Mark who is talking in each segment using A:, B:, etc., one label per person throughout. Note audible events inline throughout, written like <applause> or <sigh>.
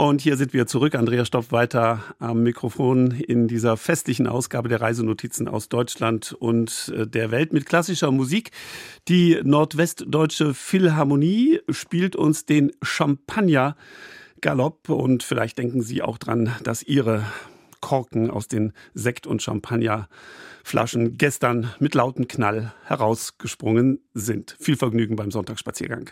A: Und hier sind wir zurück. Andrea Stopp weiter am Mikrofon in dieser festlichen Ausgabe der Reisenotizen aus Deutschland und äh, der Welt mit klassischer Musik. Die Nordwestdeutsche Philharmonie spielt uns den Champagner Galopp und vielleicht denken Sie auch dran, dass Ihre Korken aus den Sekt- und Champagnerflaschen gestern mit lautem Knall herausgesprungen sind. Viel Vergnügen beim Sonntagsspaziergang.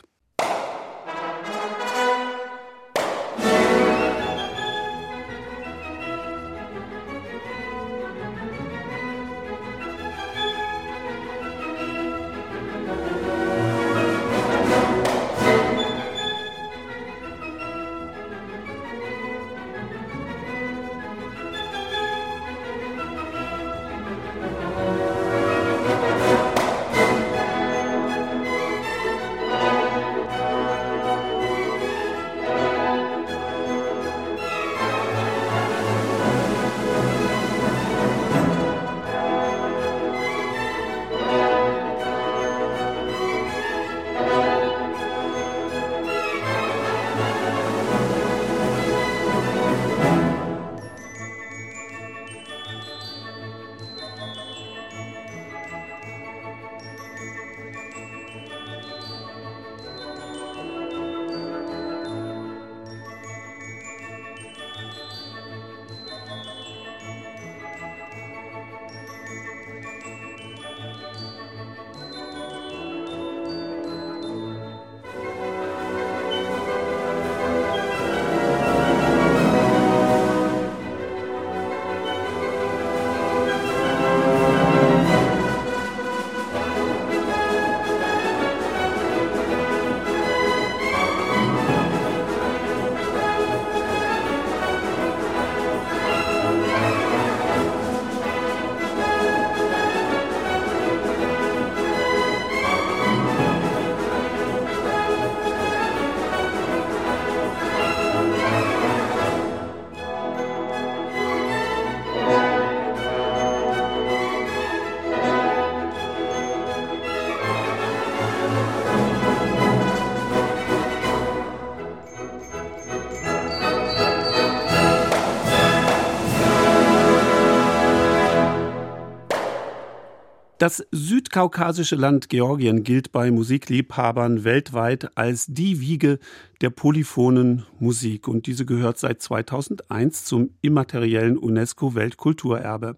A: Das südkaukasische Land Georgien gilt bei Musikliebhabern weltweit als die Wiege der polyphonen Musik und diese gehört seit 2001 zum immateriellen UNESCO-Weltkulturerbe.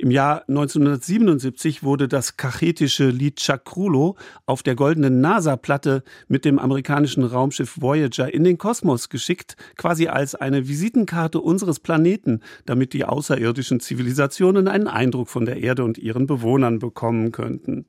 A: Im Jahr 1977 wurde das kachetische Lied Chakrulo auf der goldenen NASA-Platte mit dem amerikanischen Raumschiff Voyager in den Kosmos geschickt, quasi als eine Visitenkarte unseres Planeten, damit die außerirdischen Zivilisationen einen Eindruck von der Erde und ihren Bewohnern bekommen könnten.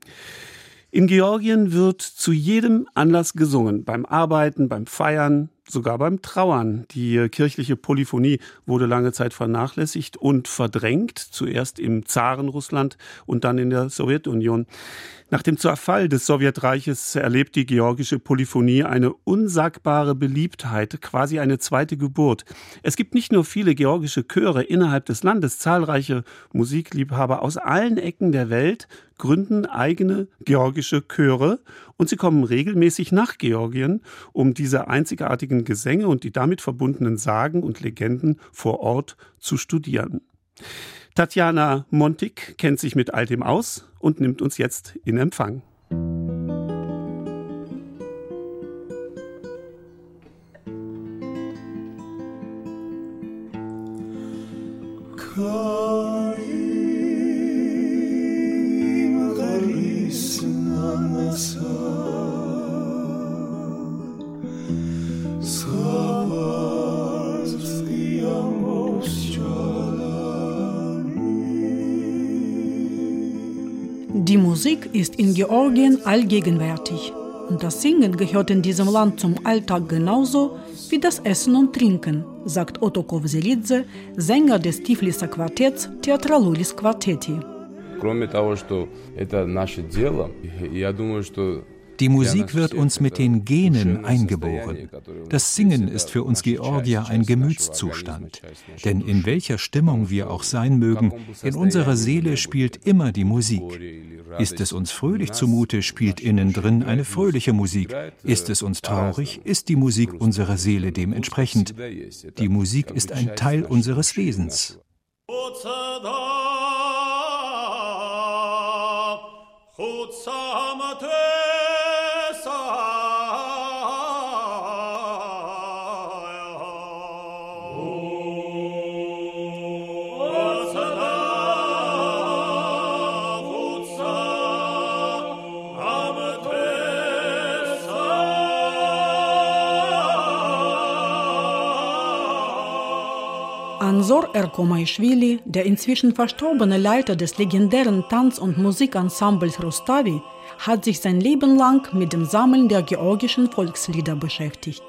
A: In Georgien wird zu jedem Anlass gesungen, beim Arbeiten, beim Feiern, sogar beim Trauern. Die kirchliche Polyphonie wurde lange Zeit vernachlässigt und verdrängt, zuerst im Zarenrussland und dann in der Sowjetunion. Nach dem Zerfall des Sowjetreiches erlebt die georgische Polyphonie eine unsagbare Beliebtheit, quasi eine zweite Geburt. Es gibt nicht nur viele georgische Chöre innerhalb des Landes, zahlreiche Musikliebhaber aus allen Ecken der Welt gründen eigene georgische Chöre und sie kommen regelmäßig nach Georgien, um diese einzigartigen Gesänge und die damit verbundenen Sagen und Legenden vor Ort zu studieren. Tatjana Montik kennt sich mit all dem aus und nimmt uns jetzt in Empfang.
B: Die Musik ist in Georgien allgegenwärtig und das Singen gehört in diesem Land zum Alltag genauso wie das Essen und Trinken, sagt Otto Kovzelidze, Sänger des Tifliser Quartetts Theatralulis Quartetti.
C: Кроме того, что это наше дело, я думаю, что Die Musik wird uns mit den Genen eingeboren. Das Singen ist für uns Georgier ein Gemütszustand. Denn in welcher Stimmung wir auch sein mögen, in unserer Seele spielt immer die Musik. Ist es uns fröhlich zumute, spielt innen drin eine fröhliche Musik. Ist es uns traurig, ist die Musik unserer Seele dementsprechend. Die Musik ist ein Teil unseres Wesens.
B: Ansor Erkomaischwili, der inzwischen verstorbene Leiter des legendären Tanz- und Musikensembles Rustavi, hat sich sein Leben lang mit dem Sammeln der georgischen Volkslieder beschäftigt.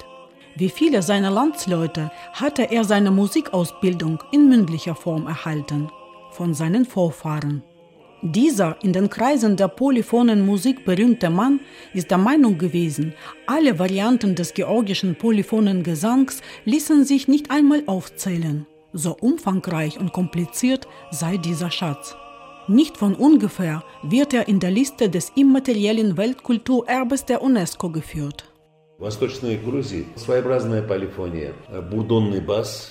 B: Wie viele seiner Landsleute hatte er seine Musikausbildung in mündlicher Form erhalten, von seinen Vorfahren. Dieser in den Kreisen der polyphonen Musik berühmte Mann ist der Meinung gewesen, alle Varianten des georgischen polyphonen Gesangs ließen sich nicht einmal aufzählen. So umfangreich und kompliziert sei dieser Schatz. Nicht von ungefähr wird er in der Liste des immateriellen Weltkulturerbes der UNESCO geführt.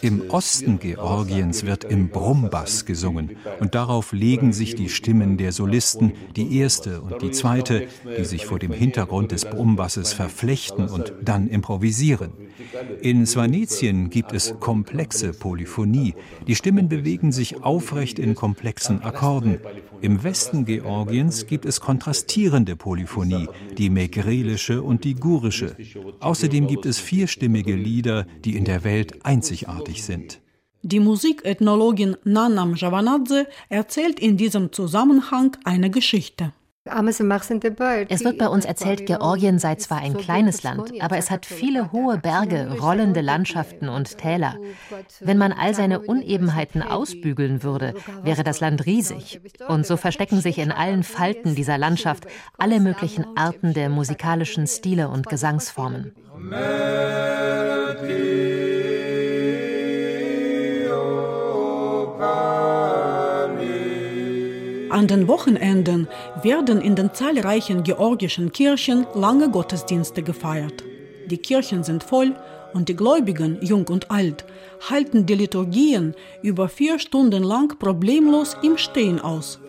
C: Im Osten Georgiens wird im Brummbass gesungen und darauf legen sich die Stimmen der Solisten, die erste und die zweite, die sich vor dem Hintergrund des Brummbasses verflechten und dann improvisieren. In Svanetien gibt es komplexe Polyphonie. Die Stimmen bewegen sich aufrecht in komplexen Akkorden. Im Westen Georgiens gibt es kontrastierende Polyphonie, die megrelische und die gurische. Außerdem gibt es vierstimmige Lieder, die in der Welt einzigartig sind.
B: Die Musikethnologin Nanam Javanadze erzählt in diesem Zusammenhang eine Geschichte.
D: Es wird bei uns erzählt, Georgien sei zwar ein kleines Land, aber es hat viele hohe Berge, rollende Landschaften und Täler. Wenn man all seine Unebenheiten ausbügeln würde, wäre das Land riesig. Und so verstecken sich in allen Falten dieser Landschaft alle möglichen Arten der musikalischen Stile und Gesangsformen.
B: An den Wochenenden werden in den zahlreichen georgischen Kirchen lange Gottesdienste gefeiert. Die Kirchen sind voll und die Gläubigen, jung und alt, halten die Liturgien über vier Stunden lang problemlos im Stehen aus.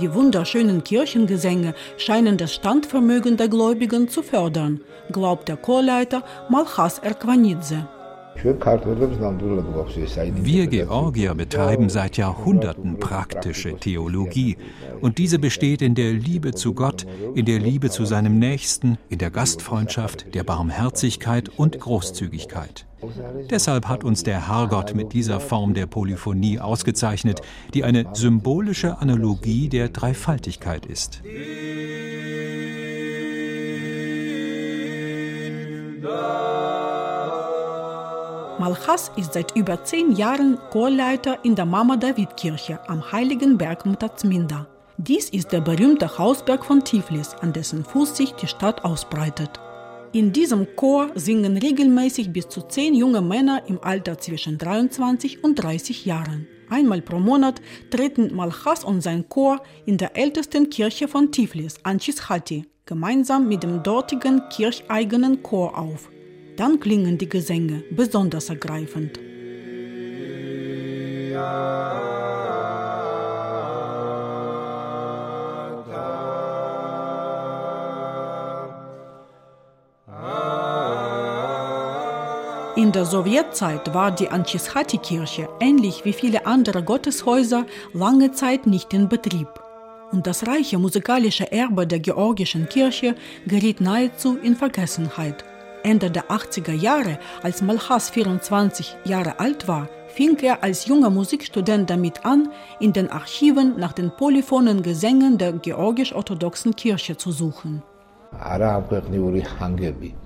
B: Die wunderschönen Kirchengesänge scheinen das Standvermögen der Gläubigen zu fördern, glaubt der Chorleiter Malchas Erkwanidze.
C: Wir Georgier betreiben seit Jahrhunderten praktische Theologie. Und diese besteht in der Liebe zu Gott, in der Liebe zu seinem Nächsten, in der Gastfreundschaft, der Barmherzigkeit und Großzügigkeit. Deshalb hat uns der Herrgott mit dieser Form der Polyphonie ausgezeichnet, die eine symbolische Analogie der Dreifaltigkeit ist.
B: Malchas ist seit über zehn Jahren Chorleiter in der Mama David Kirche am Heiligen Berg Mutazminda. Dies ist der berühmte Hausberg von Tiflis, an dessen Fuß sich die Stadt ausbreitet. In diesem Chor singen regelmäßig bis zu zehn junge Männer im Alter zwischen 23 und 30 Jahren. Einmal pro Monat treten Malchas und sein Chor in der ältesten Kirche von Tiflis, Anchishati, gemeinsam mit dem dortigen kircheigenen Chor auf. Dann klingen die Gesänge besonders ergreifend. In der Sowjetzeit war die Anchishati-Kirche, ähnlich wie viele andere Gotteshäuser, lange Zeit nicht in Betrieb. Und das reiche musikalische Erbe der georgischen Kirche geriet nahezu in Vergessenheit. Ende der 80er Jahre, als Malchas 24 Jahre alt war, fing er als junger Musikstudent damit an, in den Archiven nach den polyphonen Gesängen der georgisch-orthodoxen Kirche zu suchen.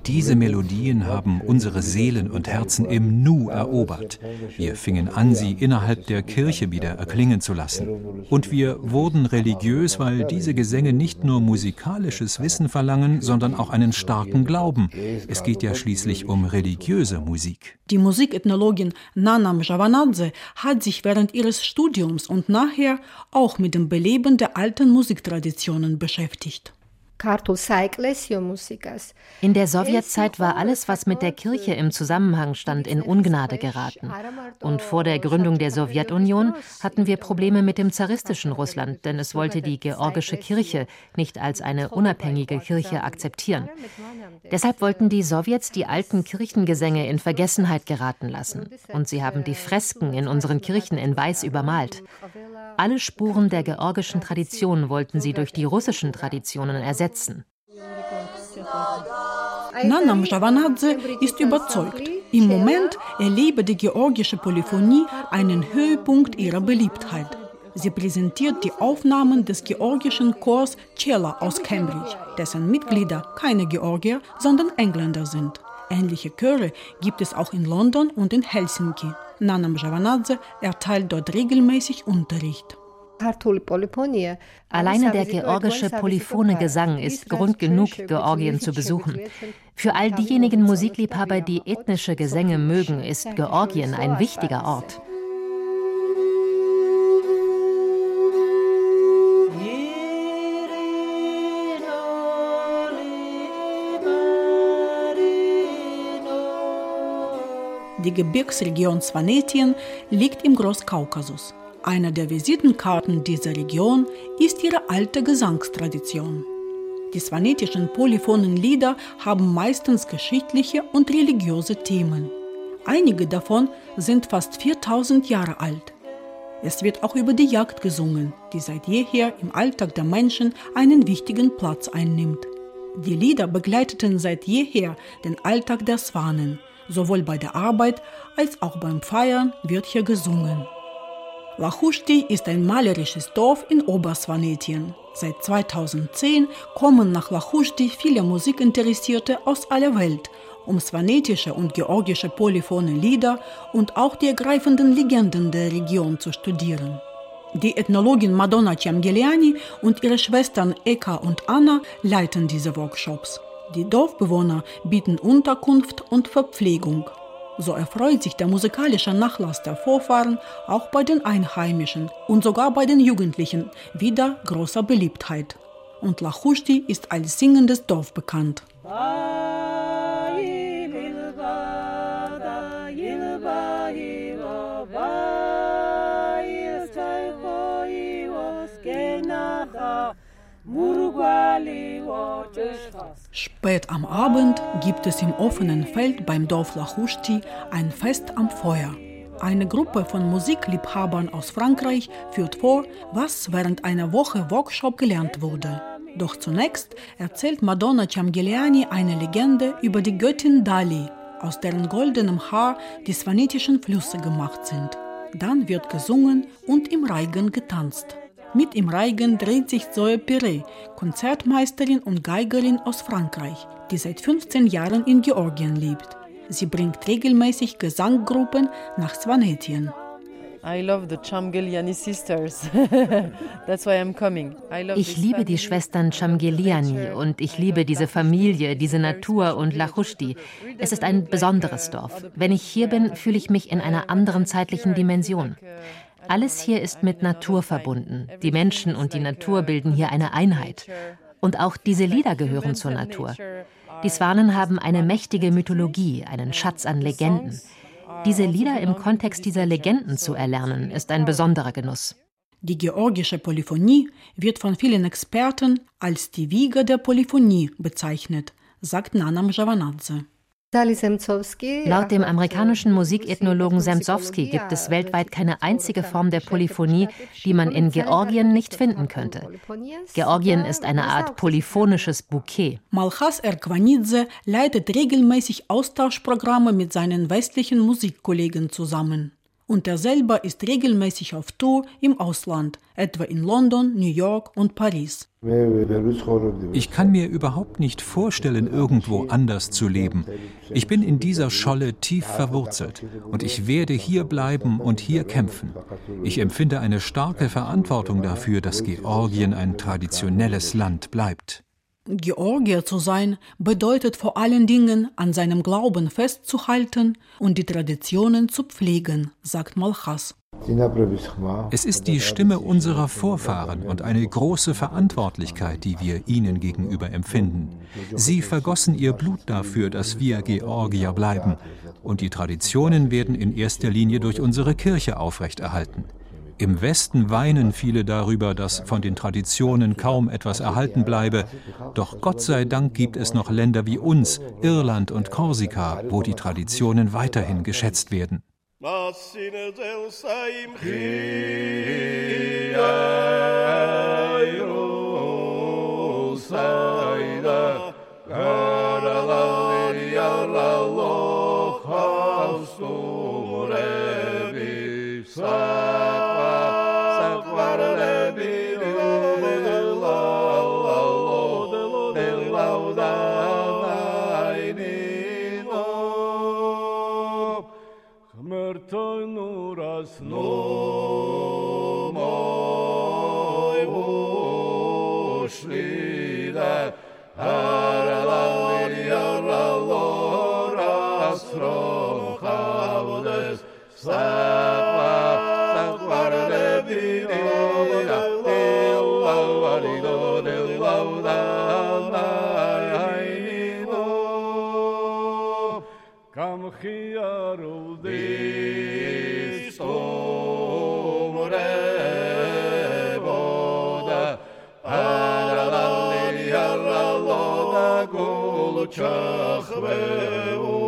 C: Diese Melodien haben unsere Seelen und Herzen im Nu erobert. Wir fingen an, sie innerhalb der Kirche wieder erklingen zu lassen. Und wir wurden religiös, weil diese Gesänge nicht nur musikalisches Wissen verlangen, sondern auch einen starken Glauben. Es geht ja schließlich um religiöse Musik.
B: Die Musikethnologin Nana Mjavanadze hat sich während ihres Studiums und nachher auch mit dem Beleben der alten Musiktraditionen beschäftigt.
D: In der Sowjetzeit war alles, was mit der Kirche im Zusammenhang stand, in Ungnade geraten. Und vor der Gründung der Sowjetunion hatten wir Probleme mit dem zaristischen Russland, denn es wollte die georgische Kirche nicht als eine unabhängige Kirche akzeptieren. Deshalb wollten die Sowjets die alten Kirchengesänge in Vergessenheit geraten lassen. Und sie haben die Fresken in unseren Kirchen in weiß übermalt. Alle Spuren der georgischen Tradition wollten sie durch die russischen Traditionen ersetzen.
B: Nana Mjavanadze ist überzeugt. Im Moment erlebe die georgische Polyphonie einen Höhepunkt ihrer Beliebtheit. Sie präsentiert die Aufnahmen des georgischen Chors Cella aus Cambridge, dessen Mitglieder keine Georgier, sondern Engländer sind. Ähnliche Chöre gibt es auch in London und in Helsinki. Nana Mjavanadze erteilt dort regelmäßig Unterricht.
D: Alleine der georgische polyphone Gesang ist Grund genug, Georgien zu besuchen. Für all diejenigen Musikliebhaber, die ethnische Gesänge mögen, ist Georgien ein wichtiger Ort.
B: Die Gebirgsregion Svanetien liegt im Großkaukasus. Eine der Visitenkarten dieser Region ist ihre alte Gesangstradition. Die svanetischen polyphonen Lieder haben meistens geschichtliche und religiöse Themen. Einige davon sind fast 4000 Jahre alt. Es wird auch über die Jagd gesungen, die seit jeher im Alltag der Menschen einen wichtigen Platz einnimmt. Die Lieder begleiteten seit jeher den Alltag der Swanen, Sowohl bei der Arbeit als auch beim Feiern wird hier gesungen. Lachusti ist ein malerisches Dorf in Obersvanetien. Seit 2010 kommen nach Lachusti viele Musikinteressierte aus aller Welt, um svanetische und georgische polyphone Lieder und auch die ergreifenden Legenden der Region zu studieren. Die Ethnologin Madonna Ciamgeliani und ihre Schwestern Eka und Anna leiten diese Workshops. Die Dorfbewohner bieten Unterkunft und Verpflegung. So erfreut sich der musikalische Nachlass der Vorfahren auch bei den Einheimischen und sogar bei den Jugendlichen wieder großer Beliebtheit. Und Lachushti ist als singendes Dorf bekannt. Spät am Abend gibt es im offenen Feld beim Dorf Lachushti ein Fest am Feuer. Eine Gruppe von Musikliebhabern aus Frankreich führt vor, was während einer Woche Workshop gelernt wurde. Doch zunächst erzählt Madonna Ciamgeliani eine Legende über die Göttin Dali, aus deren goldenem Haar die svanetischen Flüsse gemacht sind. Dann wird gesungen und im Reigen getanzt. Mit im Reigen dreht sich Zoe Perret, Konzertmeisterin und Geigerin aus Frankreich, die seit 15 Jahren in Georgien lebt. Sie bringt regelmäßig Gesanggruppen nach Svanetien. <laughs>
D: Ich liebe die Schwestern Chamgeliani und ich liebe diese Familie, diese Natur und Lachushti. Es ist ein besonderes Dorf. Wenn ich hier bin, fühle ich mich in einer anderen zeitlichen Dimension. Alles hier ist mit Natur verbunden. Die Menschen und die Natur bilden hier eine Einheit. Und auch diese Lieder gehören zur Natur. Die Swanen haben eine mächtige Mythologie, einen Schatz an Legenden. Diese Lieder im Kontext dieser Legenden zu erlernen, ist ein besonderer Genuss.
B: Die georgische Polyphonie wird von vielen Experten als die Wiege der Polyphonie bezeichnet, sagt Nana Mjavanadze.
D: Laut dem amerikanischen Musikethnologen Semzowski gibt es weltweit keine einzige Form der Polyphonie, die man in Georgien nicht finden könnte. Georgien ist eine Art polyphonisches Bouquet.
B: Malchas Erkwanidze leitet regelmäßig Austauschprogramme mit seinen westlichen Musikkollegen zusammen. Und er selber ist regelmäßig auf Tour im Ausland, etwa in London, New York und Paris.
C: Ich kann mir überhaupt nicht vorstellen, irgendwo anders zu leben. Ich bin in dieser Scholle tief verwurzelt und ich werde hier bleiben und hier kämpfen. Ich empfinde eine starke Verantwortung dafür, dass Georgien ein traditionelles Land bleibt.
B: Georgier zu sein bedeutet vor allen Dingen an seinem Glauben festzuhalten und die Traditionen zu pflegen, sagt Malchas.
C: Es ist die Stimme unserer Vorfahren und eine große Verantwortlichkeit, die wir ihnen gegenüber empfinden. Sie vergossen ihr Blut dafür, dass wir Georgier bleiben. Und die Traditionen werden in erster Linie durch unsere Kirche aufrechterhalten. Im Westen weinen viele darüber, dass von den Traditionen kaum etwas erhalten bleibe. Doch Gott sei Dank gibt es noch Länder wie uns, Irland und Korsika, wo die Traditionen weiterhin geschätzt werden. Sai Shachweu.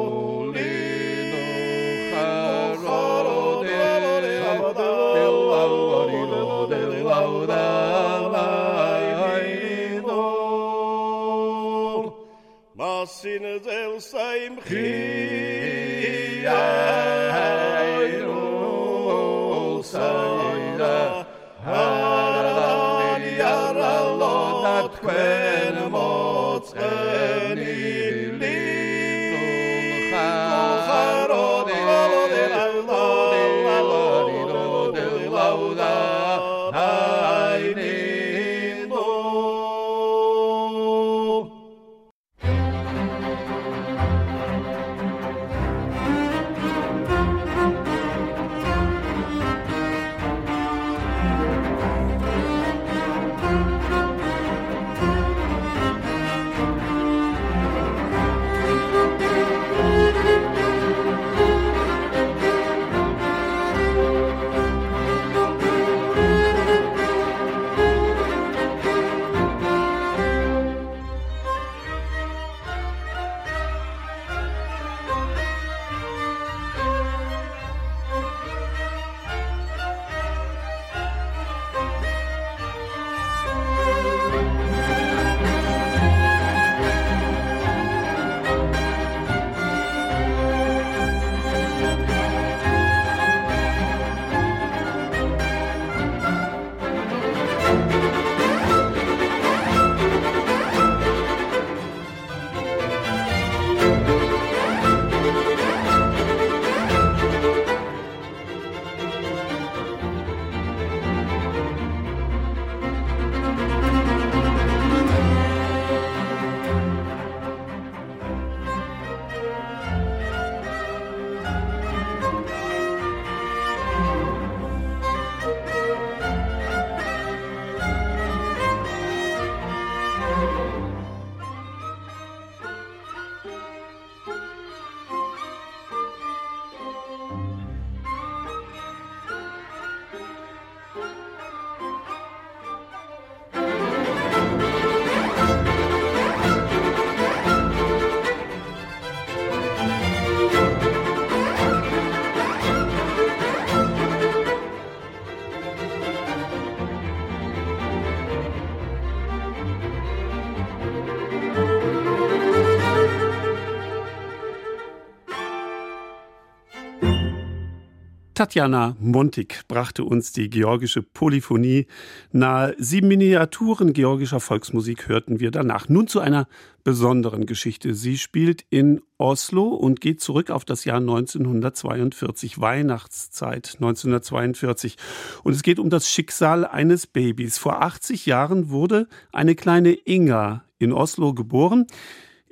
A: Tatjana Montig brachte uns die georgische Polyphonie nahe. Sieben Miniaturen georgischer Volksmusik hörten wir danach. Nun zu einer besonderen Geschichte. Sie spielt in Oslo und geht zurück auf das Jahr 1942, Weihnachtszeit 1942. Und es geht um das Schicksal eines Babys. Vor 80 Jahren wurde eine kleine Inga in Oslo geboren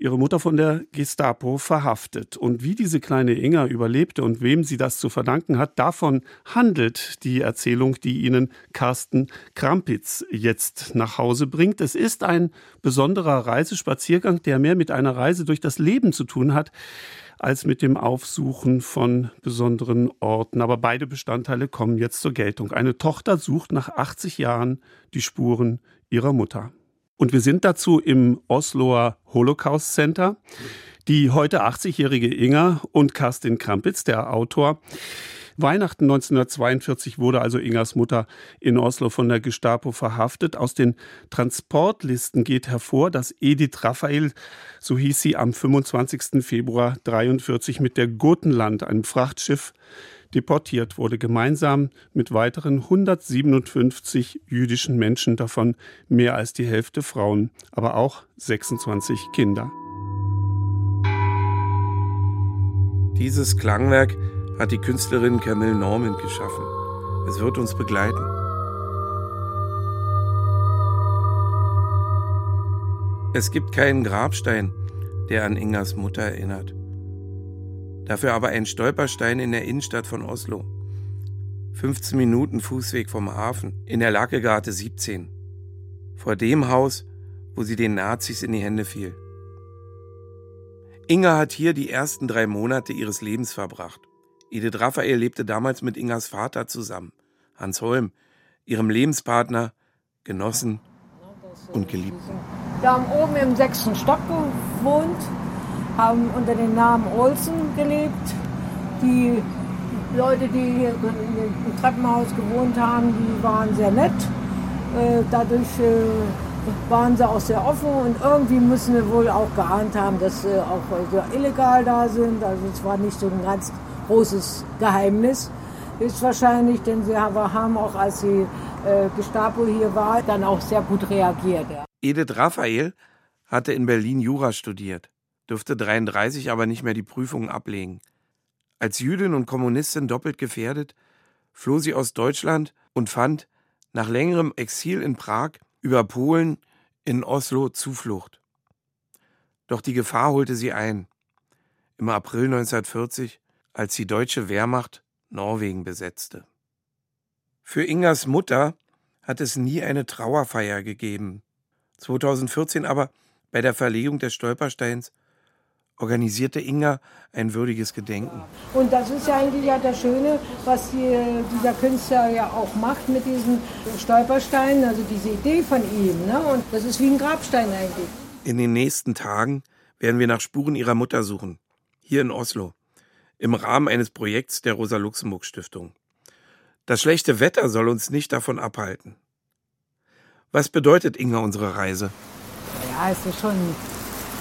A: ihre Mutter von der Gestapo verhaftet. Und wie diese kleine Inga überlebte und wem sie das zu verdanken hat, davon handelt die Erzählung, die Ihnen Carsten Krampitz jetzt nach Hause bringt. Es ist ein besonderer Reisespaziergang, der mehr mit einer Reise durch das Leben zu tun hat, als mit dem Aufsuchen von besonderen Orten. Aber beide Bestandteile kommen jetzt zur Geltung. Eine Tochter sucht nach 80 Jahren die Spuren ihrer Mutter. Und wir sind dazu im Osloer Holocaust Center. Die heute 80-jährige Inga und Kerstin Krampitz, der Autor, Weihnachten 1942 wurde also Ingas Mutter in Oslo von der Gestapo verhaftet. Aus den Transportlisten geht hervor, dass Edith Raphael, so hieß sie, am 25. Februar 1943 mit der Gurtenland, einem Frachtschiff, deportiert wurde, gemeinsam mit weiteren 157 jüdischen Menschen, davon mehr als die Hälfte Frauen, aber auch 26 Kinder.
E: Dieses Klangwerk hat die Künstlerin Camille Norman geschaffen. Es wird uns begleiten. Es gibt keinen Grabstein, der an Ingas Mutter erinnert. Dafür aber ein Stolperstein in der Innenstadt von Oslo. 15 Minuten Fußweg vom Hafen, in der Lackegate 17. Vor dem Haus, wo sie den Nazis in die Hände fiel. Inga hat hier die ersten drei Monate ihres Lebens verbracht. Edith Raphael lebte damals mit Ingas Vater zusammen, Hans Holm, ihrem Lebenspartner, Genossen und Geliebten.
F: Haben oben im sechsten Stock gewohnt haben unter dem Namen Olsen gelebt. Die Leute, die hier im Treppenhaus gewohnt haben, die waren sehr nett. Äh, dadurch äh, waren sie auch sehr offen und irgendwie müssen wir wohl auch geahnt haben, dass sie auch illegal da sind. Also es war nicht so ein ganz großes Geheimnis. Ist wahrscheinlich, denn sie haben auch, als die äh, Gestapo hier war, dann auch sehr gut reagiert.
E: Edith Raphael hatte in Berlin Jura studiert dürfte 33 aber nicht mehr die Prüfungen ablegen. Als Jüdin und Kommunistin doppelt gefährdet, floh sie aus Deutschland und fand nach längerem Exil in Prag über Polen in Oslo Zuflucht. Doch die Gefahr holte sie ein. Im April 1940, als die deutsche Wehrmacht Norwegen besetzte. Für Ingas Mutter hat es nie eine Trauerfeier gegeben. 2014 aber bei der Verlegung des Stolpersteins organisierte Inga ein würdiges Gedenken.
F: Und das ist ja eigentlich ja das Schöne, was die, dieser Künstler ja auch macht mit diesen Stolpersteinen, also diese Idee von ihm. Ne? Und das ist wie ein Grabstein eigentlich.
E: In den nächsten Tagen werden wir nach Spuren ihrer Mutter suchen, hier in Oslo, im Rahmen eines Projekts der Rosa-Luxemburg-Stiftung. Das schlechte Wetter soll uns nicht davon abhalten. Was bedeutet Inga unsere Reise?
F: Ja, es ist schon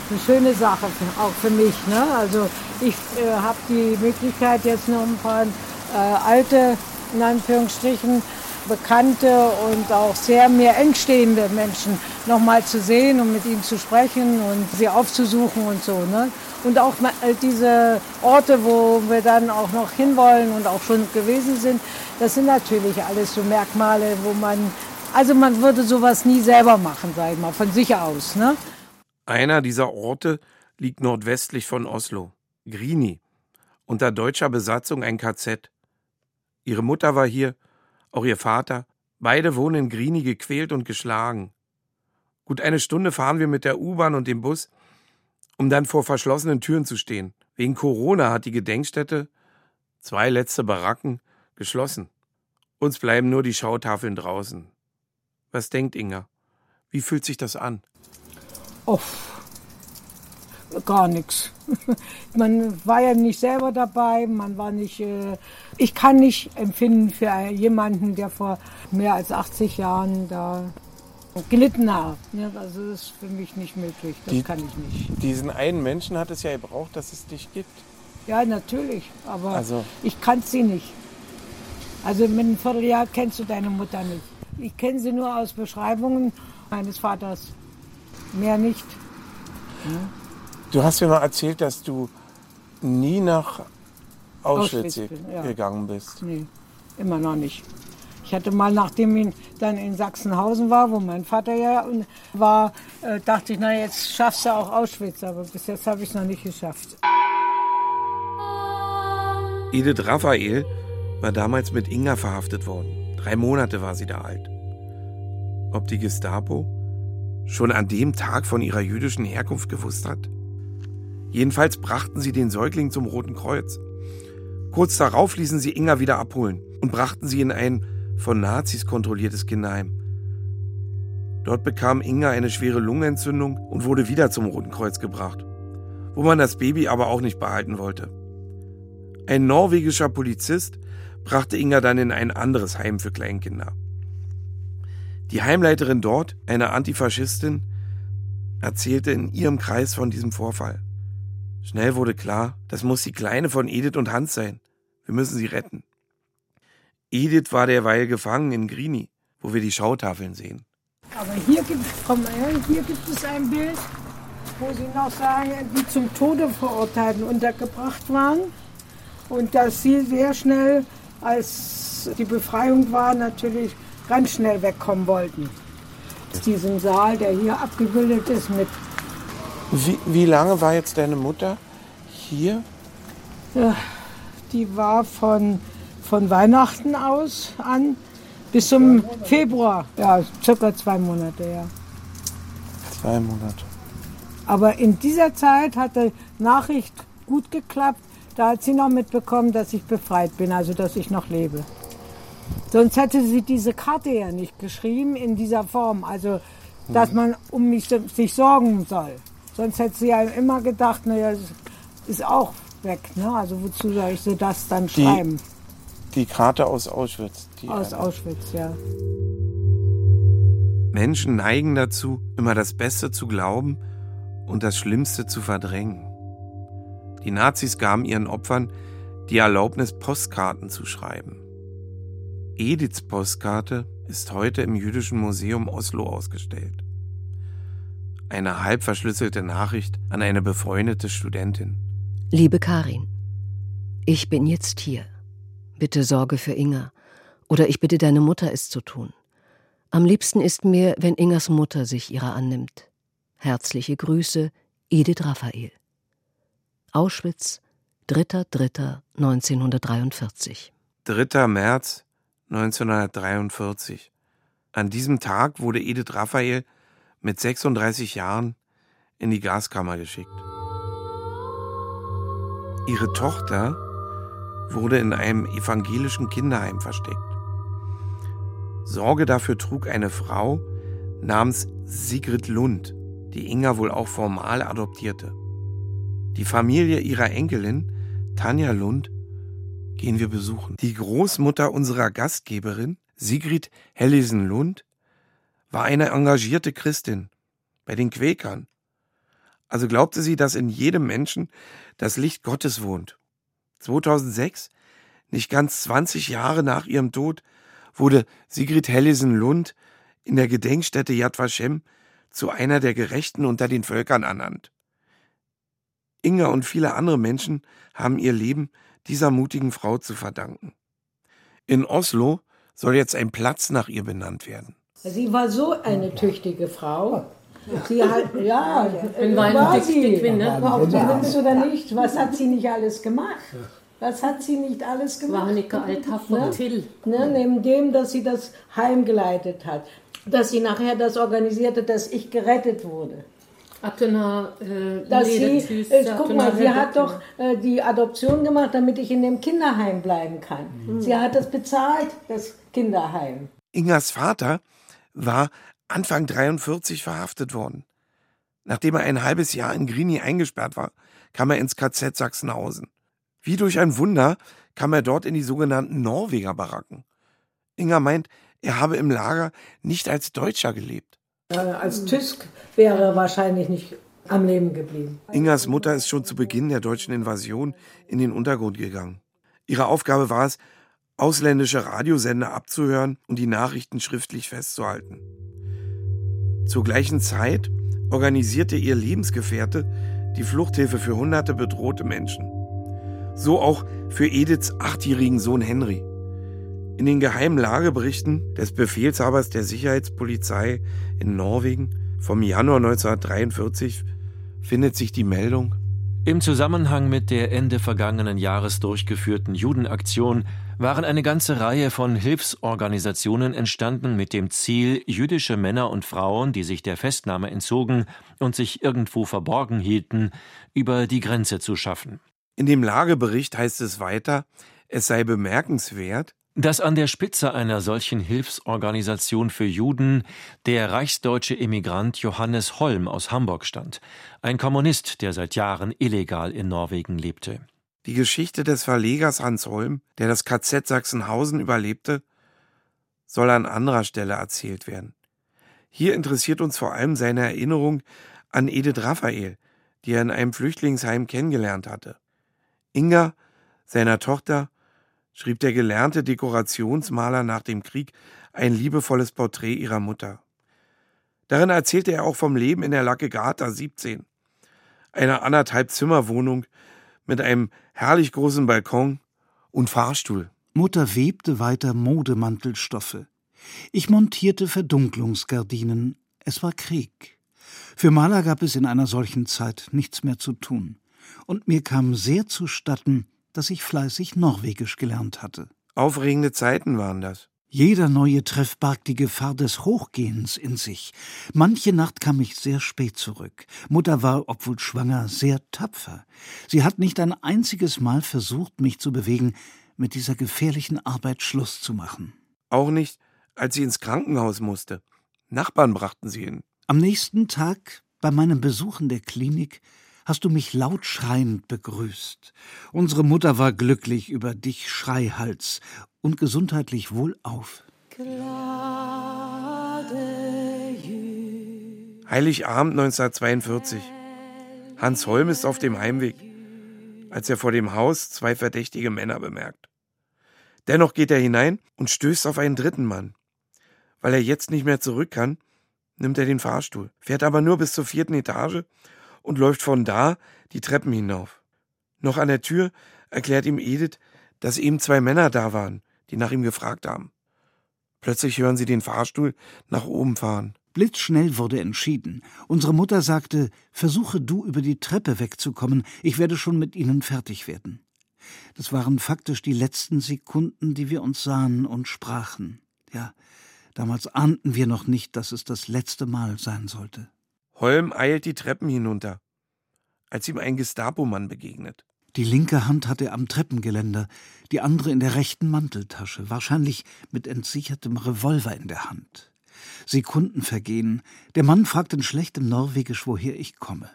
F: eine schöne Sache, auch für mich. Ne? Also ich äh, habe die Möglichkeit jetzt noch ein paar äh, alte, in Anführungsstrichen, bekannte und auch sehr mir engstehende Menschen noch mal zu sehen und mit ihnen zu sprechen und sie aufzusuchen und so. Ne? Und auch äh, diese Orte, wo wir dann auch noch hinwollen und auch schon gewesen sind, das sind natürlich alles so Merkmale, wo man, also man würde sowas nie selber machen, sag ich mal, von sich aus. Ne?
E: Einer dieser Orte liegt nordwestlich von Oslo, Grini, unter deutscher Besatzung ein KZ. Ihre Mutter war hier, auch ihr Vater. Beide wohnen in Grini gequält und geschlagen. Gut eine Stunde fahren wir mit der U-Bahn und dem Bus, um dann vor verschlossenen Türen zu stehen. Wegen Corona hat die Gedenkstätte, zwei letzte Baracken, geschlossen. Uns bleiben nur die Schautafeln draußen. Was denkt Inga? Wie fühlt sich das an?
F: Oh, gar nichts. <laughs> Man war ja nicht selber dabei, man war nicht. Äh, ich kann nicht empfinden für jemanden, der vor mehr als 80 Jahren da gelitten hat. Also das ist für mich nicht möglich. Das Die, kann ich nicht.
E: Diesen einen Menschen hat es ja gebraucht, dass es dich gibt.
F: Ja, natürlich. Aber also. ich kann sie nicht. Also mit einem Vierteljahr kennst du deine Mutter nicht. Ich kenne sie nur aus Beschreibungen meines Vaters. Mehr nicht.
E: Ja. Du hast mir mal erzählt, dass du nie nach Auschwitz, Auschwitz bin, ja. gegangen bist.
F: Nee, immer noch nicht. Ich hatte mal, nachdem ich dann in Sachsenhausen war, wo mein Vater ja war, äh, dachte ich, na jetzt schaffst du auch Auschwitz, aber bis jetzt habe ich es noch nicht geschafft.
E: Edith Raphael war damals mit Inga verhaftet worden. Drei Monate war sie da alt. Ob die Gestapo schon an dem Tag von ihrer jüdischen Herkunft gewusst hat? Jedenfalls brachten sie den Säugling zum Roten Kreuz. Kurz darauf ließen sie Inga wieder abholen und brachten sie in ein von Nazis kontrolliertes Kinderheim. Dort bekam Inga eine schwere Lungenentzündung und wurde wieder zum Roten Kreuz gebracht, wo man das Baby aber auch nicht behalten wollte. Ein norwegischer Polizist brachte Inga dann in ein anderes Heim für Kleinkinder. Die Heimleiterin dort, eine Antifaschistin, erzählte in ihrem Kreis von diesem Vorfall. Schnell wurde klar, das muss die Kleine von Edith und Hans sein. Wir müssen sie retten. Edith war derweil gefangen in Grini, wo wir die Schautafeln sehen.
F: Aber hier gibt, komm mal her, hier gibt es ein Bild, wo sie noch sagen, die zum Tode verurteilten untergebracht waren und dass sie sehr schnell, als die Befreiung war, natürlich ganz schnell wegkommen wollten. Aus diesem Saal, der hier abgebildet ist mit
E: wie, wie lange war jetzt deine Mutter hier?
F: Ja, die war von, von Weihnachten aus an bis zum Februar. Ja, circa zwei Monate, ja.
E: Zwei Monate.
F: Aber in dieser Zeit hat die Nachricht gut geklappt. Da hat sie noch mitbekommen, dass ich befreit bin, also dass ich noch lebe. Sonst hätte sie diese Karte ja nicht geschrieben in dieser Form, also dass man um mich sich sorgen soll. Sonst hätte sie ja immer gedacht, naja, ist auch weg. Ne? Also wozu soll ich sie das dann die, schreiben?
E: Die Karte aus Auschwitz.
F: aus eine. Auschwitz, ja.
E: Menschen neigen dazu, immer das Beste zu glauben und das Schlimmste zu verdrängen. Die Nazis gaben ihren Opfern die Erlaubnis, Postkarten zu schreiben. Ediths Postkarte ist heute im Jüdischen Museum Oslo ausgestellt eine halb verschlüsselte Nachricht an eine befreundete Studentin.
G: Liebe Karin, ich bin jetzt hier. Bitte sorge für Inga. Oder ich bitte deine Mutter, es zu tun. Am liebsten ist mir, wenn Ingas Mutter sich ihrer annimmt. Herzliche Grüße, Edith Raphael. Auschwitz, 3.3.1943.
E: 3. März 1943. An diesem Tag wurde Edith Raphael mit 36 Jahren in die Gaskammer geschickt. Ihre Tochter wurde in einem evangelischen Kinderheim versteckt. Sorge dafür trug eine Frau namens Sigrid Lund, die Inga wohl auch formal adoptierte. Die Familie ihrer Enkelin, Tanja Lund, gehen wir besuchen. Die Großmutter unserer Gastgeberin, Sigrid Hellisen Lund, war eine engagierte Christin bei den Quäkern. Also glaubte sie, dass in jedem Menschen das Licht Gottes wohnt. 2006, nicht ganz 20 Jahre nach ihrem Tod, wurde Sigrid Hellisen Lund in der Gedenkstätte Yad Vashem zu einer der Gerechten unter den Völkern ernannt. Inga und viele andere Menschen haben ihr Leben dieser mutigen Frau zu verdanken. In Oslo soll jetzt ein Platz nach ihr benannt werden.
F: Sie war so eine tüchtige Frau. Sie hat, <laughs> ja,
H: Wenn war sie.
F: Ne? Ob du willst oder nicht, was hat sie nicht alles gemacht? Was hat sie nicht alles gemacht?
H: Warnecke Alter von ne? Till.
F: Ne? Neben dem, dass sie das Heim geleitet hat. Dass sie nachher das organisierte, dass ich gerettet wurde.
H: Attena, äh,
F: dass sie, äh, guck mal, sie hat doch äh, die Adoption gemacht, damit ich in dem Kinderheim bleiben kann. Mhm. Sie hat das bezahlt, das Kinderheim.
E: Ingas Vater war Anfang 43 verhaftet worden. Nachdem er ein halbes Jahr in Grini eingesperrt war, kam er ins KZ Sachsenhausen. Wie durch ein Wunder kam er dort in die sogenannten Norweger Baracken. Inga meint, er habe im Lager nicht als Deutscher gelebt.
F: Als Tysk wäre er wahrscheinlich nicht am Leben geblieben.
E: Ingas Mutter ist schon zu Beginn der deutschen Invasion in den Untergrund gegangen. Ihre Aufgabe war es, ausländische Radiosender abzuhören und die Nachrichten schriftlich festzuhalten. Zur gleichen Zeit organisierte ihr Lebensgefährte die Fluchthilfe für hunderte bedrohte Menschen. So auch für Ediths achtjährigen Sohn Henry. In den geheimen Lageberichten des Befehlshabers der Sicherheitspolizei in Norwegen vom Januar 1943 findet sich die Meldung,
I: im Zusammenhang mit der Ende vergangenen Jahres durchgeführten Judenaktion waren eine ganze Reihe von Hilfsorganisationen entstanden mit dem Ziel, jüdische Männer und Frauen, die sich der Festnahme entzogen und sich irgendwo verborgen hielten, über die Grenze zu schaffen.
E: In dem Lagebericht heißt es weiter, es sei bemerkenswert,
I: dass an der Spitze einer solchen Hilfsorganisation für Juden der reichsdeutsche Emigrant Johannes Holm aus Hamburg stand, ein Kommunist, der seit Jahren illegal in Norwegen lebte.
E: Die Geschichte des Verlegers Hans Holm, der das KZ Sachsenhausen überlebte, soll an anderer Stelle erzählt werden. Hier interessiert uns vor allem seine Erinnerung an Edith Raphael, die er in einem Flüchtlingsheim kennengelernt hatte. Inga, seiner Tochter, schrieb der gelernte Dekorationsmaler nach dem Krieg ein liebevolles Porträt ihrer Mutter. Darin erzählte er auch vom Leben in der Lacke Gata 17, einer anderthalb Zimmerwohnung mit einem herrlich großen Balkon und Fahrstuhl.
J: Mutter webte weiter Modemantelstoffe. Ich montierte Verdunklungsgardinen. Es war Krieg. Für Maler gab es in einer solchen Zeit nichts mehr zu tun. Und mir kam sehr zustatten, dass ich fleißig Norwegisch gelernt hatte.
E: Aufregende Zeiten waren das.
J: Jeder neue Treff barg die Gefahr des Hochgehens in sich. Manche Nacht kam ich sehr spät zurück. Mutter war, obwohl schwanger, sehr tapfer. Sie hat nicht ein einziges Mal versucht, mich zu bewegen, mit dieser gefährlichen Arbeit Schluss zu machen.
E: Auch nicht, als sie ins Krankenhaus musste. Nachbarn brachten sie hin.
J: Am nächsten Tag, bei meinem Besuch in der Klinik, hast du mich laut schreiend begrüßt. Unsere Mutter war glücklich über dich, Schreihals, und gesundheitlich wohlauf.
E: Heiligabend 1942. Hans Holm ist auf dem Heimweg, als er vor dem Haus zwei verdächtige Männer bemerkt. Dennoch geht er hinein und stößt auf einen dritten Mann. Weil er jetzt nicht mehr zurück kann, nimmt er den Fahrstuhl, fährt aber nur bis zur vierten Etage und läuft von da die Treppen hinauf. Noch an der Tür erklärt ihm Edith, dass eben zwei Männer da waren, die nach ihm gefragt haben. Plötzlich hören sie den Fahrstuhl nach oben fahren.
J: Blitzschnell wurde entschieden. Unsere Mutter sagte, versuche du über die Treppe wegzukommen, ich werde schon mit ihnen fertig werden. Das waren faktisch die letzten Sekunden, die wir uns sahen und sprachen. Ja, damals ahnten wir noch nicht, dass es das letzte Mal sein sollte.
E: Holm eilt die Treppen hinunter, als ihm ein Gestapo-Mann begegnet.
J: Die linke Hand hatte er am Treppengeländer, die andere in der rechten Manteltasche, wahrscheinlich mit entsichertem Revolver in der Hand. Sekunden vergehen. Der Mann fragt in schlechtem Norwegisch, woher ich komme.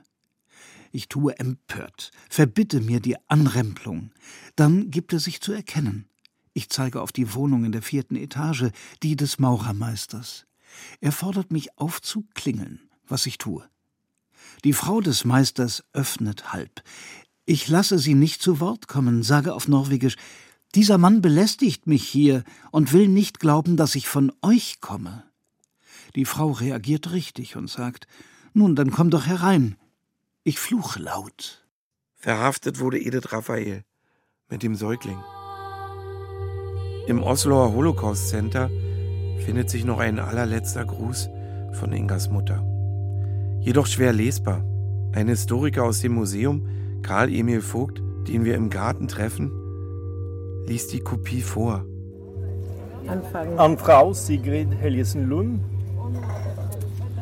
J: Ich tue empört, verbitte mir die Anrempelung. Dann gibt er sich zu erkennen. Ich zeige auf die Wohnung in der vierten Etage, die des Maurermeisters. Er fordert mich auf zu klingeln was ich tue. Die Frau des Meisters öffnet halb. Ich lasse sie nicht zu Wort kommen, sage auf Norwegisch, dieser Mann belästigt mich hier und will nicht glauben, dass ich von euch komme. Die Frau reagiert richtig und sagt, nun, dann komm doch herein. Ich fluche laut.
E: Verhaftet wurde Edith Raphael mit dem Säugling. Im Osloer Holocaust Center findet sich noch ein allerletzter Gruß von Ingas Mutter jedoch schwer lesbar. Ein Historiker aus dem Museum, Karl Emil Vogt, den wir im Garten treffen, liest die Kopie vor.
K: Anfangen. An Frau Sigrid Helgesen Lund,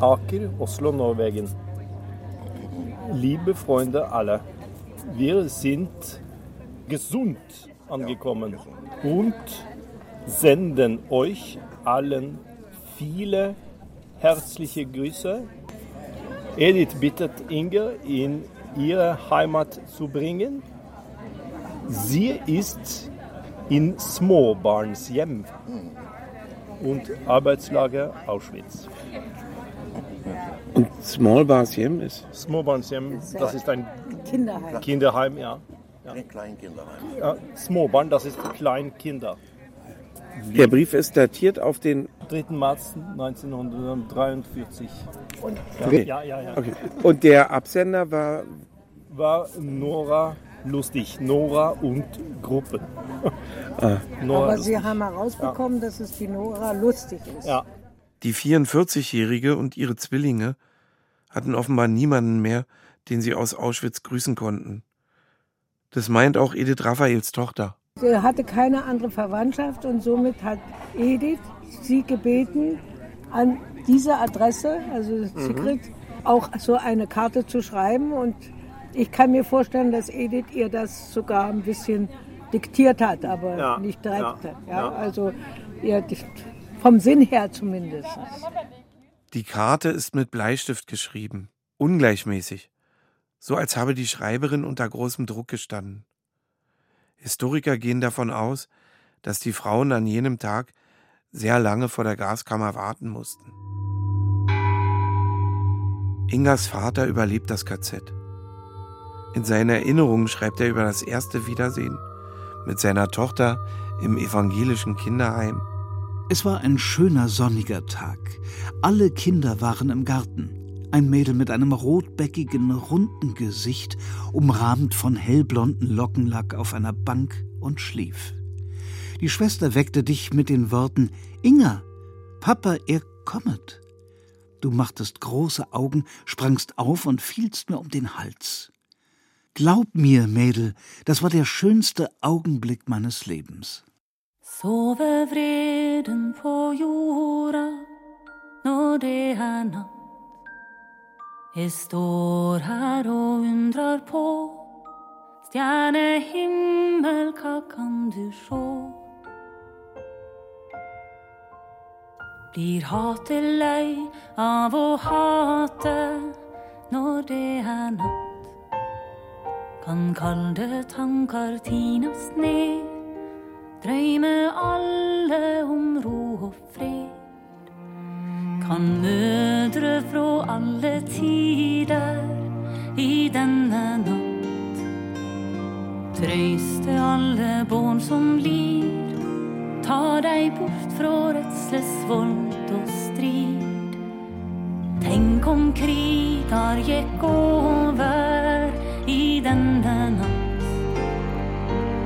K: Aker, Oslo, Norwegen. Liebe Freunde alle, wir sind gesund angekommen und senden euch allen viele herzliche Grüße Edith bittet Inge, in ihre Heimat zu bringen. Sie ist in Småbarnshem und Arbeitslager Auschwitz.
E: Und Smallbarnshem ist?
K: Småbarnshem, das ist ein
F: Kinderheim.
K: Kinderheim, ja. ja.
L: Ein Kleinkinderheim.
K: Ja, Småbarn, das ist Kleinkinder.
E: Der Brief ist datiert auf den
K: 3. März 1943.
E: Und, okay. Ja, ja, ja. Okay. Und der Absender war?
K: War Nora Lustig. Nora und Gruppe. <laughs>
F: Ah. Nora Aber lustig. Sie haben herausbekommen, ja. dass es die Nora Lustig ist.
E: Ja. Die 44-Jährige und ihre Zwillinge hatten offenbar niemanden mehr, den sie aus Auschwitz grüßen konnten. Das meint auch Edith Raphaels Tochter.
F: Sie hatte keine andere Verwandtschaft und somit hat Edith sie gebeten, an diese Adresse, also Sigrid, mhm. auch so eine Karte zu schreiben. Und ich kann mir vorstellen, dass Edith ihr das sogar ein bisschen diktiert hat, aber ja, nicht direkt. Ja, ja, Also ihr, vom Sinn her zumindest.
E: Die Karte ist mit Bleistift geschrieben, ungleichmäßig, so als habe die Schreiberin unter großem Druck gestanden. Historiker gehen davon aus, dass die Frauen an jenem Tag sehr lange vor der Gaskammer warten mussten. Ingas Vater überlebt das KZ. In seinen Erinnerungen schreibt er über das erste Wiedersehen mit seiner Tochter im evangelischen Kinderheim.
J: Es war ein schöner sonniger Tag. Alle Kinder waren im Garten. Ein Mädel mit einem rotbäckigen, runden Gesicht, umrahmt von hellblonden Lockenlack auf einer Bank und schlief. Die Schwester weckte dich mit den Worten Inga, Papa, er kommet. Du machtest große Augen, sprangst auf und fielst mir um den Hals. Glaub mir, Mädel, das war der schönste Augenblick meines Lebens.
L: Sove vreden på jorda når det er. Jeg står her og undrer på stjernehimmel, hva kan du sjå? Blir hatet lei av å hate når det er natt? Kan kalde tanker tines ned, drøyme alle om ro og fred kan mødre fra alle tider i denne natt trøyste alle barn som lir, ta dei bort fra redslesvold og strid. Tenk om krigar gikk over i denne natt.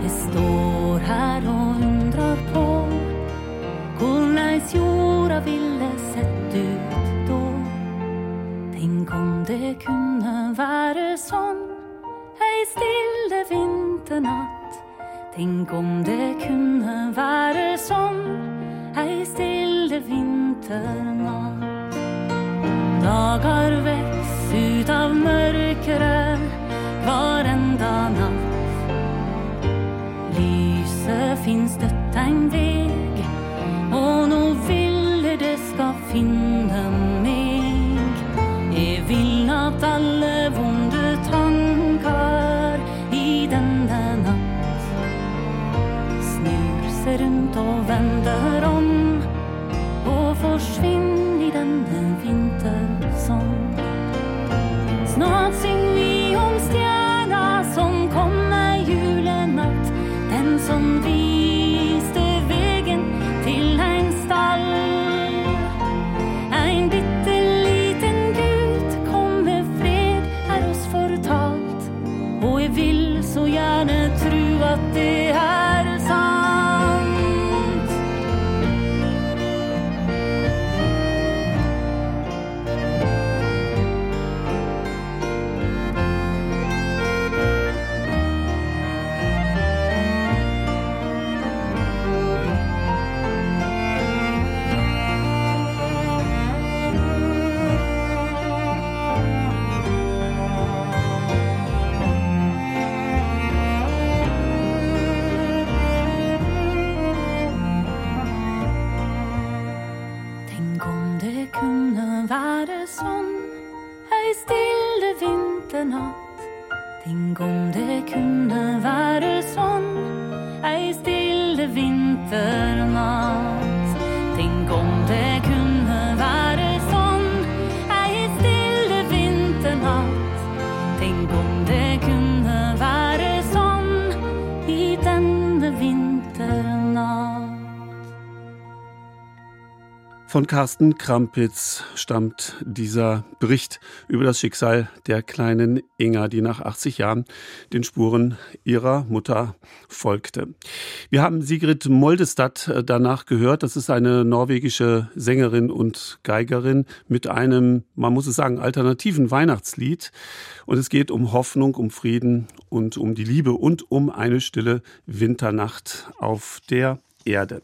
L: Jeg står her og undrer på korleis jorda ville ut da. Tenk om det kunne være sånn ei stille vinternatt. Tenk om det kunne være sånn kunne være sånn ei stille vinternatt. Tenk om det kunne være sånn ei stille vinternatt.
A: Von Carsten Krampitz stammt dieser Bericht über das Schicksal der kleinen Inga, die nach 80 Jahren den Spuren ihrer Mutter folgte. Wir haben Sigrid Moldestad äh, danach gehört. Das ist eine norwegische Sängerin und Geigerin mit einem, man muss es sagen, alternativen Weihnachtslied. Und es geht um Hoffnung, um Frieden und um die Liebe und um eine stille Winternacht auf der Erde.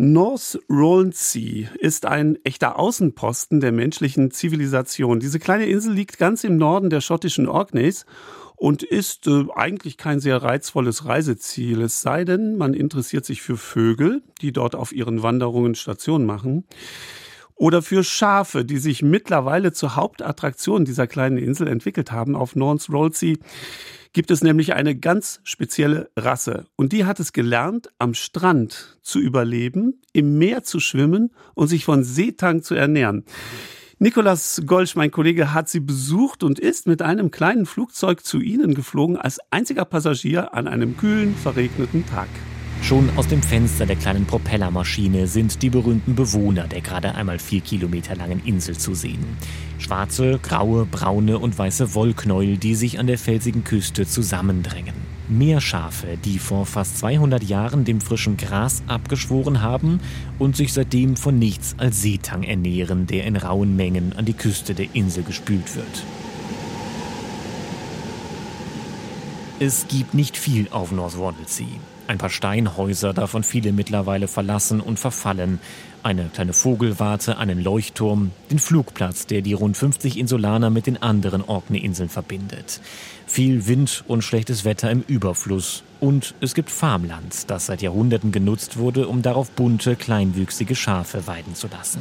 A: North Rolnsea ist ein echter Außenposten der menschlichen Zivilisation. Diese kleine Insel liegt ganz im Norden der schottischen Orkneys und ist äh, eigentlich kein sehr reizvolles Reiseziel. Es sei denn, man interessiert sich für Vögel, die dort auf ihren Wanderungen Station machen. Oder für Schafe, die sich mittlerweile zur Hauptattraktion dieser kleinen Insel entwickelt haben. Auf North Rolsea gibt es nämlich eine ganz spezielle Rasse. Und die hat es gelernt, am Strand zu überleben, im Meer zu schwimmen und sich von Seetang zu ernähren. Nikolas Golsch, mein Kollege, hat sie besucht und ist mit einem kleinen Flugzeug zu ihnen geflogen, als einziger Passagier an einem kühlen, verregneten Tag.
M: Schon aus dem Fenster der kleinen Propellermaschine sind die berühmten Bewohner der gerade einmal vier Kilometer langen Insel zu sehen. Schwarze, graue, braune und weiße Wollknäuel, die sich an der felsigen Küste zusammendrängen. Meerschafe, die vor fast 200 Jahren dem frischen Gras abgeschworen haben und sich seitdem von nichts als Seetang ernähren, der in rauen Mengen an die Küste der Insel gespült wird. Es gibt nicht viel auf North Waddlesea. Ein paar Steinhäuser, davon viele mittlerweile verlassen und verfallen. Eine kleine Vogelwarte, einen Leuchtturm, den Flugplatz, der die rund 50 Insulaner mit den anderen Orkney-Inseln verbindet. Viel Wind und schlechtes Wetter im Überfluss. Und es gibt Farmland, das seit Jahrhunderten genutzt wurde, um darauf bunte, kleinwüchsige Schafe weiden zu lassen.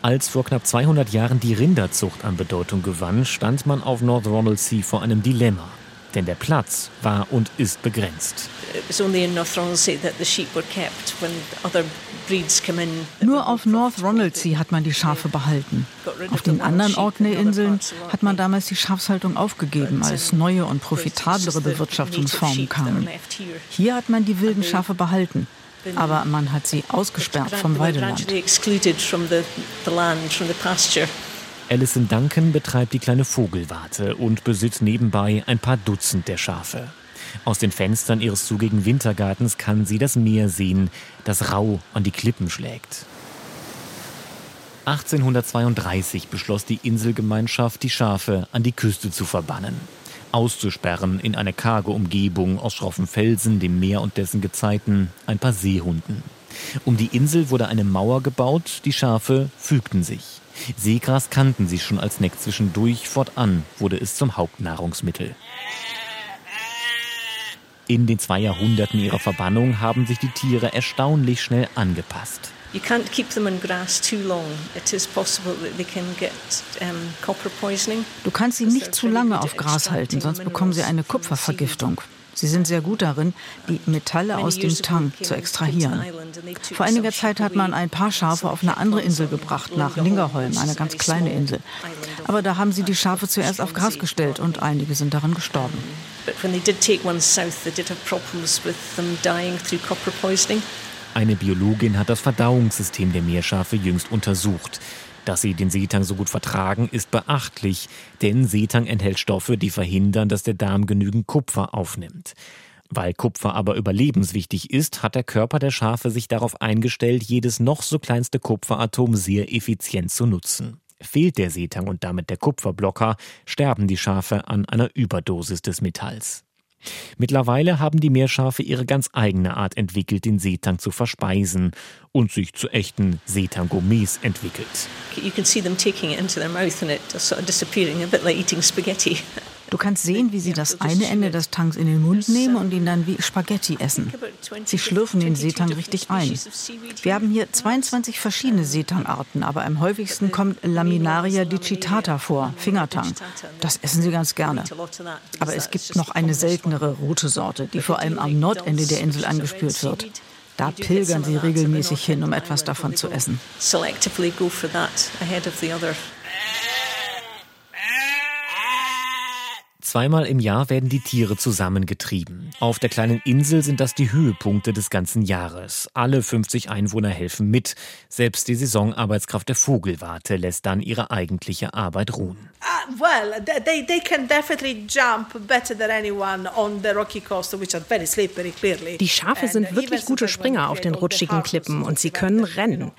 M: Als vor knapp 200 Jahren die Rinderzucht an Bedeutung gewann, stand man auf North Ronaldsea vor einem Dilemma denn der Platz war und ist begrenzt.
N: Nur auf North Ronaldsea hat man die Schafe behalten. Auf den anderen Orkney-Inseln hat man damals die Schafshaltung aufgegeben, als neue und profitablere Bewirtschaftungsformen kamen. Hier hat man die wilden Schafe behalten, aber man hat sie ausgesperrt vom Weideland.
M: Alison Duncan betreibt die kleine Vogelwarte und besitzt nebenbei ein paar Dutzend der Schafe. Aus den Fenstern ihres zugigen Wintergartens kann sie das Meer sehen, das rau an die Klippen schlägt. 1832 beschloss die Inselgemeinschaft, die Schafe an die Küste zu verbannen, auszusperren in eine karge Umgebung aus schroffen Felsen, dem Meer und dessen Gezeiten, ein paar Seehunden. Um die Insel wurde eine Mauer gebaut, die Schafe fügten sich. Seegras kannten sie schon als Neck zwischendurch, fortan wurde es zum Hauptnahrungsmittel. In den zwei Jahrhunderten ihrer Verbannung haben sich die Tiere erstaunlich schnell angepasst.
N: Du kannst sie nicht zu lange auf Gras halten, sonst bekommen sie eine Kupfervergiftung. Sie sind sehr gut darin, die Metalle aus dem Tang zu extrahieren. Vor einiger Zeit hat man ein paar Schafe auf eine andere Insel gebracht, nach Lingerholm, eine ganz kleine Insel. Aber da haben sie die Schafe zuerst auf Gras gestellt und einige sind daran gestorben.
M: Eine Biologin hat das Verdauungssystem der Meerschafe jüngst untersucht. Dass sie den Seetang so gut vertragen, ist beachtlich, denn Seetang enthält Stoffe, die verhindern, dass der Darm genügend Kupfer aufnimmt. Weil Kupfer aber überlebenswichtig ist, hat der Körper der Schafe sich darauf eingestellt, jedes noch so kleinste Kupferatom sehr effizient zu nutzen. Fehlt der Seetang und damit der Kupferblocker, sterben die Schafe an einer Überdosis des Metalls. Mittlerweile haben die Meerschafe ihre ganz eigene Art entwickelt, den Seetang zu verspeisen und sich zu echten Seetang-Gourmets entwickelt. You can see them taking it into their mouth and it sort of disappearing, a bit like
N: eating spaghetti. Du kannst sehen, wie sie das eine Ende des Tanks in den Mund nehmen und ihn dann wie Spaghetti essen. Sie schlürfen den Seetang richtig ein. Wir haben hier 22 verschiedene Seetangarten, aber am häufigsten kommt Laminaria digitata vor, Fingertang. Das essen sie ganz gerne. Aber es gibt noch eine seltenere rote Sorte, die vor allem am Nordende der Insel angespült wird. Da pilgern sie regelmäßig hin, um etwas davon zu essen. Selectively go for that ahead of the other.
M: Zweimal im Jahr werden die Tiere zusammengetrieben. Auf der kleinen Insel sind das die Höhepunkte des ganzen Jahres. Alle 50 Einwohner helfen mit. Selbst die Saisonarbeitskraft der Vogelwarte lässt dann ihre eigentliche Arbeit ruhen.
O: Uh, well, they, they can definitely jump better than anyone on the rocky coast, which are very slippery, clearly.
P: Die Schafe sind wirklich gute Springer auf den rutschigen Klippen und sie können rennen.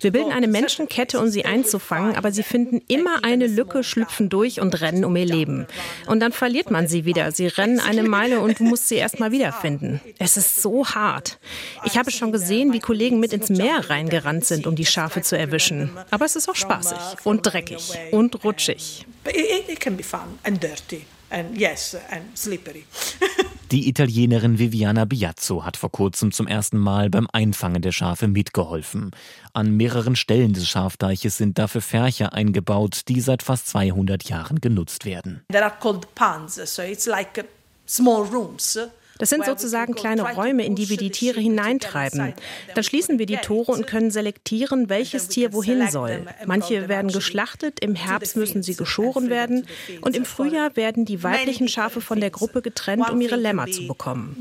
P: Wir bilden eine Menschenkette, um sie einzufangen, aber sie finden immer eine Lücke, schlüpfen durch und rennen um ihr Leben. Und dann verliert man sie wieder. Sie rennen eine Meile und du musst sie erst mal wiederfinden. Es ist so hart. Ich habe schon gesehen, wie Kollegen mit ins Meer reingerannt sind, um die Schafe zu erwischen. Aber es ist auch spaßig und dreckig und rutschig.
O: It can be fun and dirty and yes, and slippery. <laughs>
M: Die Italienerin Viviana Biazzo hat vor kurzem zum ersten Mal beim Einfangen der Schafe mitgeholfen. An mehreren Stellen des Schafdeiches sind dafür Färcher eingebaut, die seit fast 200 Jahren genutzt werden.
O: There are called ponds, so it's like small rooms.
P: Das sind sozusagen kleine Räume, in die wir die Tiere hineintreiben. Dann schließen wir die Tore und können selektieren, welches Tier wohin soll. Manche werden geschlachtet, im Herbst müssen sie geschoren werden und im Frühjahr werden die weiblichen Schafe von der Gruppe getrennt, um ihre Lämmer zu bekommen.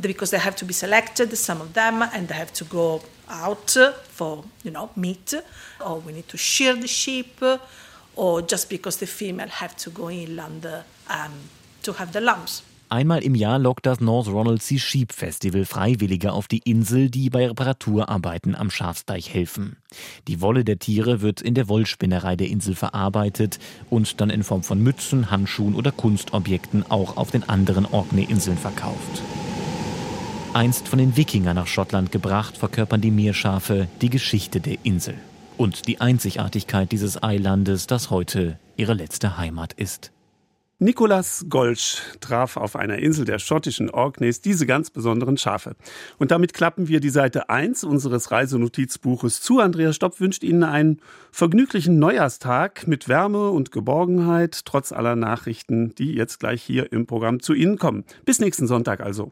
O: out for you know meat or we need to shear the sheep or just because the female have to go inland um, to have the lambs.
M: Einmal im Jahr lockt das North Ronald Sea Sheep Festival Freiwillige auf die Insel, die bei Reparaturarbeiten am Schafsteich helfen. Die Wolle der Tiere wird in der Wollspinnerei der Insel verarbeitet und dann in Form von Mützen, Handschuhen oder Kunstobjekten auch auf den anderen Orkney-Inseln verkauft. Einst von den Wikingern nach Schottland gebracht, verkörpern die Meerschafe die Geschichte der Insel und die Einzigartigkeit dieses Eilandes, das heute ihre letzte Heimat ist.
A: Nicolas Golsch traf auf einer Insel der schottischen Orkneys diese ganz besonderen Schafe. Und damit klappen wir die Seite 1 unseres Reisenotizbuches zu. Andreas Stopp wünscht Ihnen einen vergnüglichen Neujahrstag mit Wärme und Geborgenheit, trotz aller Nachrichten, die jetzt gleich hier im Programm zu Ihnen kommen. Bis nächsten Sonntag also.